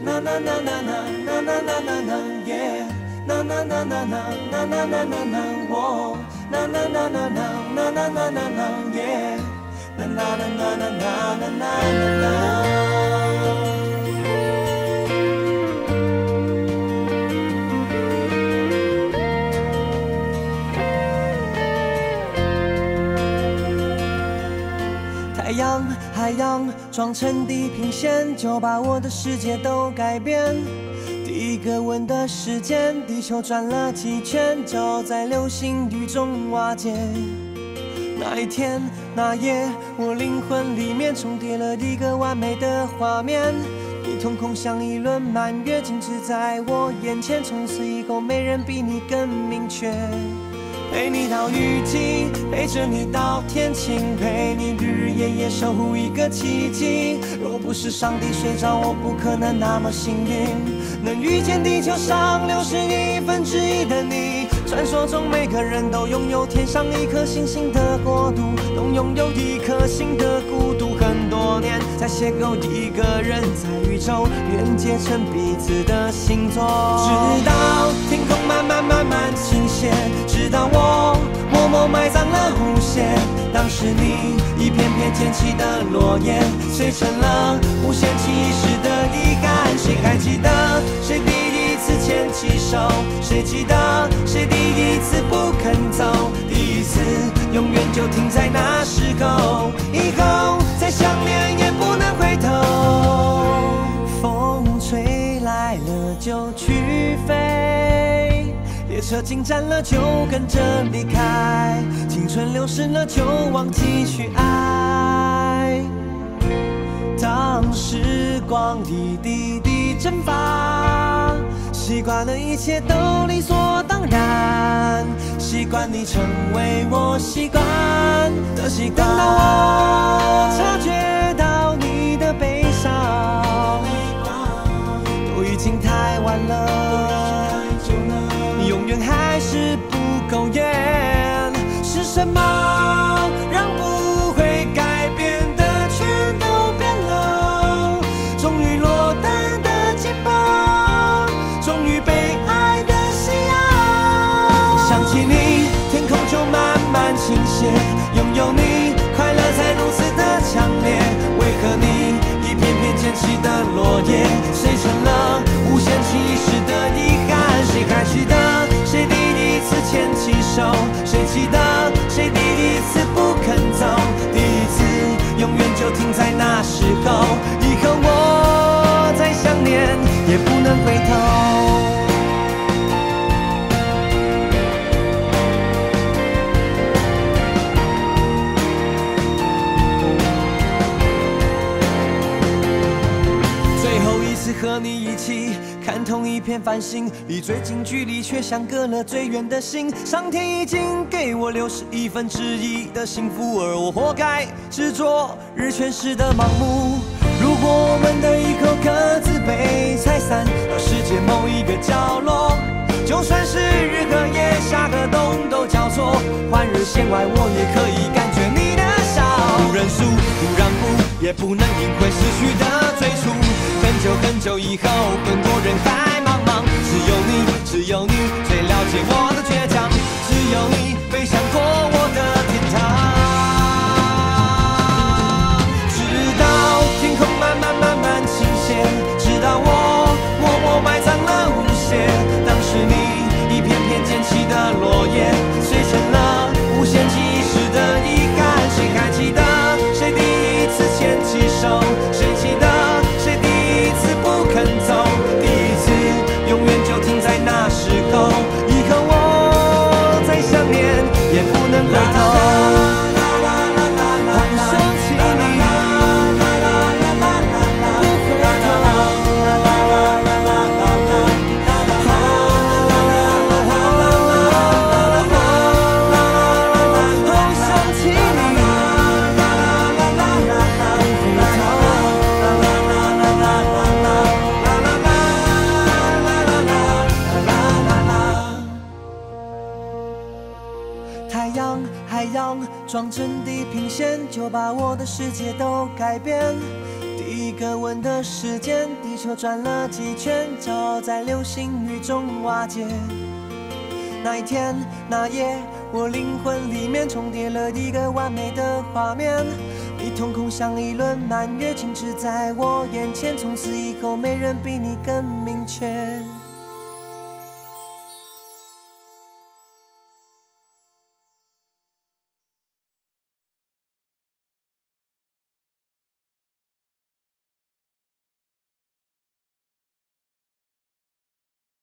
na na na na na na na na na na yeah na na na na na na na na na na 哦 na na na na na na na na na na 耶，na na na na na na na na na。太阳，海洋装成地平线，就把我的世界都改变。第一个吻的时间，地球转了几圈，就在流星雨中瓦解。那一天那夜，我灵魂里面重叠了一个完美的画面，你瞳孔像一轮满月，静止在我眼前，从此以后没人比你更明确。陪你到雨季，陪着你到天晴，陪你日日夜夜守护一个奇迹。若不是上帝睡着，我不可能那么幸运，能遇见地球上六十亿分之一的你。传说中每个人都拥有天上一颗星星的国度，都拥有一颗心的孤独。很多年才邂逅一个人，在宇宙连接成彼此的星座，直到天空慢慢慢慢倾斜，直到我默默埋葬了无限。当时你一片片捡起的落叶，碎成了无限期时的遗憾。谁还记得谁第一次牵起手？谁记得谁第一次不肯走？第一次永远就停在那时候，以后再想念也不能回头。风吹来了就去飞，列车进站了就跟着离开，青春流逝了就忘记去爱。当时光一滴滴蒸发，习惯了一切都理所当然，习惯你成为我习惯的习惯。是不够远。牵手？谁记得谁第一次不肯走？第一次永远就停在那时候，以后我再想念也不能回头。和你一起。看同一片繁星，离最近距离却相隔了最远的心。上天已经给我六十亿分之一的幸福，而我活该执着日全食的盲目。如果我们的以后各自被拆散到世界某一个角落，就算是日和夜、夏和冬都交错，换日线外我也可以感觉你的笑。不认输，不让步，也不能赢回失去的最初。很久很久以后，更多人海茫茫，只有你，只有你最了解我的倔强，只有你装成地平线，就把我的世界都改变。第一个吻的时间，地球转了几圈，骄傲在流星雨中瓦解。那一天那夜，我灵魂里面重叠了一个完美的画面。你瞳孔像一轮满月，静止在我眼前，从此以后没人比你更明确。